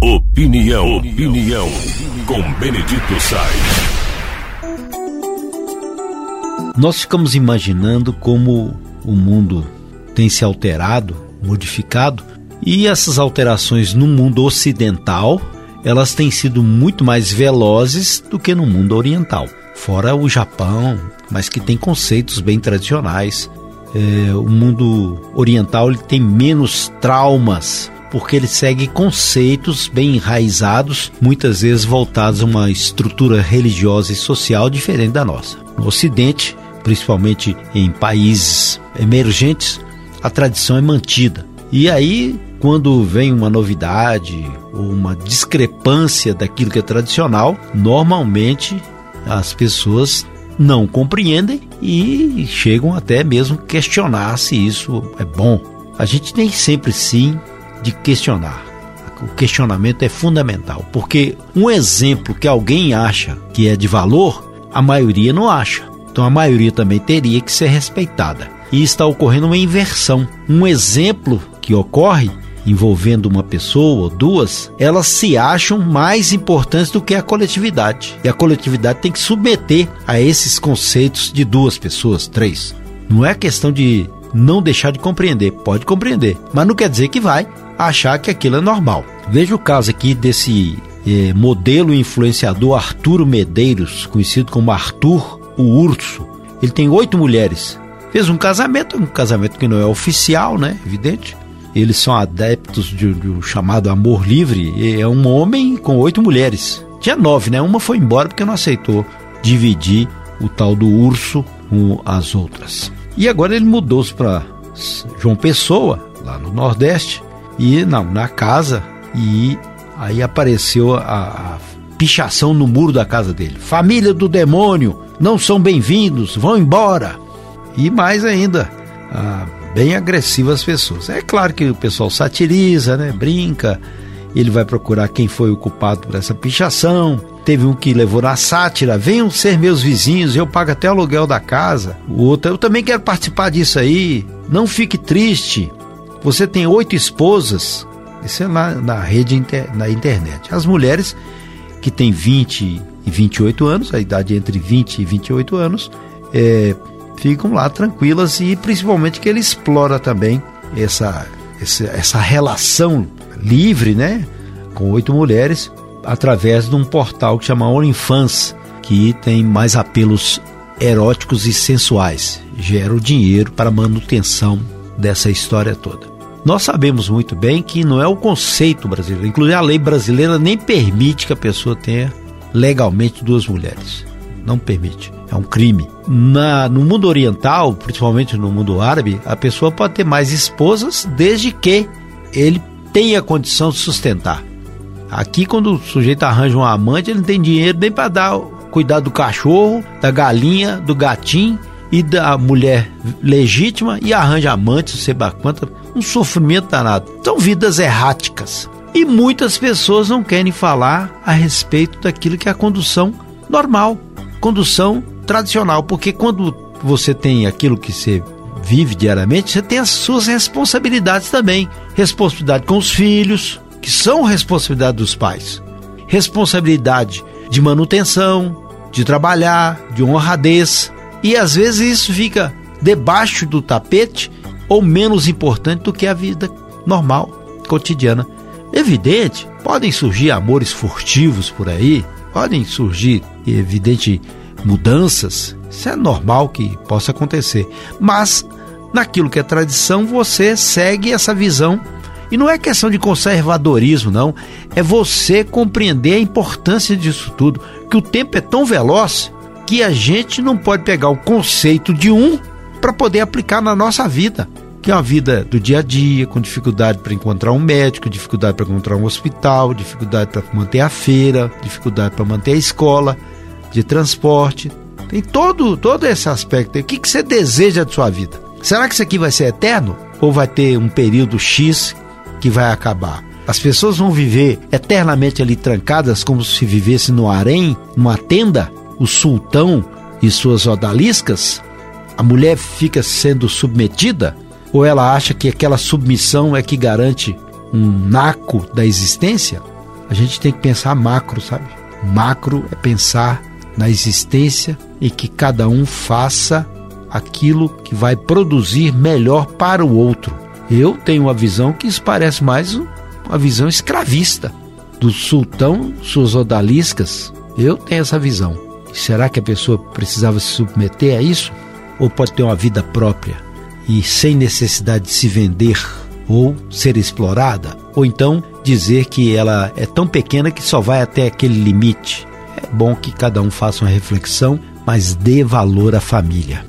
Opinião, opinião, com Benedito Sainz. Nós ficamos imaginando como o mundo tem se alterado, modificado, e essas alterações no mundo ocidental, elas têm sido muito mais velozes do que no mundo oriental. Fora o Japão, mas que tem conceitos bem tradicionais. É, o mundo oriental ele tem menos traumas porque ele segue conceitos bem enraizados, muitas vezes voltados a uma estrutura religiosa e social diferente da nossa. No Ocidente, principalmente em países emergentes, a tradição é mantida. E aí, quando vem uma novidade ou uma discrepância daquilo que é tradicional, normalmente as pessoas não compreendem e chegam até mesmo questionar se isso é bom. A gente nem sempre sim de questionar. O questionamento é fundamental, porque um exemplo que alguém acha que é de valor, a maioria não acha. Então a maioria também teria que ser respeitada. E está ocorrendo uma inversão. Um exemplo que ocorre envolvendo uma pessoa ou duas, elas se acham mais importantes do que a coletividade. E a coletividade tem que submeter a esses conceitos de duas pessoas, três. Não é questão de não deixar de compreender, pode compreender, mas não quer dizer que vai achar que aquilo é normal. Veja o caso aqui desse eh, modelo influenciador Arturo Medeiros, conhecido como Arthur o Urso. Ele tem oito mulheres. Fez um casamento, um casamento que não é oficial, né? Evidente. Eles são adeptos de, de um chamado amor livre. É um homem com oito mulheres. Tinha nove, né? Uma foi embora porque não aceitou dividir o tal do urso com as outras. E agora ele mudou-se para João Pessoa, lá no Nordeste, e não, na casa e aí apareceu a, a pichação no muro da casa dele. Família do demônio, não são bem-vindos, vão embora. E mais ainda, ah, bem agressivas pessoas. É claro que o pessoal satiriza, né? Brinca. Ele vai procurar quem foi o culpado por essa pichação. Teve um que levou na sátira: venham ser meus vizinhos, eu pago até o aluguel da casa. O outro, eu também quero participar disso aí. Não fique triste. Você tem oito esposas, isso é na, na rede inter, na internet. As mulheres que têm 20 e 28 anos, a idade entre 20 e 28 anos, é, ficam lá tranquilas e principalmente que ele explora também essa, essa, essa relação livre, né, com oito mulheres, através de um portal que chama OnlyFans, que tem mais apelos eróticos e sensuais. Gera o dinheiro para manutenção dessa história toda. Nós sabemos muito bem que não é o conceito brasileiro, inclusive a lei brasileira nem permite que a pessoa tenha legalmente duas mulheres. Não permite. É um crime. Na, no mundo oriental, principalmente no mundo árabe, a pessoa pode ter mais esposas desde que ele tenha condição de sustentar. Aqui, quando o sujeito arranja um amante, ele não tem dinheiro nem para dar cuidar do cachorro, da galinha, do gatinho e da mulher legítima e arranja amantes, sei lá quanto, um sofrimento danado. São vidas erráticas. E muitas pessoas não querem falar a respeito daquilo que é a condução normal, condução tradicional, porque quando você tem aquilo que você vive diariamente, você tem as suas responsabilidades também. Responsabilidade com os filhos, que são responsabilidade dos pais. Responsabilidade de manutenção, de trabalhar, de honradez. E às vezes isso fica debaixo do tapete ou menos importante do que a vida normal, cotidiana. Evidente, podem surgir amores furtivos por aí, podem surgir, evidente, mudanças. Isso é normal que possa acontecer. Mas, naquilo que é tradição, você segue essa visão. E não é questão de conservadorismo, não. É você compreender a importância disso tudo. Que o tempo é tão veloz que a gente não pode pegar o conceito de um para poder aplicar na nossa vida. Que é uma vida do dia a dia, com dificuldade para encontrar um médico, dificuldade para encontrar um hospital, dificuldade para manter a feira, dificuldade para manter a escola, de transporte. Tem todo, todo esse aspecto. O que, que você deseja de sua vida? Será que isso aqui vai ser eterno? Ou vai ter um período X que vai acabar? As pessoas vão viver eternamente ali trancadas, como se vivesse no harém, numa tenda? O sultão e suas odaliscas? a mulher fica sendo submetida? Ou ela acha que aquela submissão é que garante um naco da existência? A gente tem que pensar macro, sabe? Macro é pensar na existência e que cada um faça aquilo que vai produzir melhor para o outro. Eu tenho uma visão que isso parece mais uma visão escravista do sultão, suas odaliscas. Eu tenho essa visão. Será que a pessoa precisava se submeter a isso? Ou pode ter uma vida própria e sem necessidade de se vender ou ser explorada? Ou então dizer que ela é tão pequena que só vai até aquele limite? É bom que cada um faça uma reflexão, mas dê valor à família.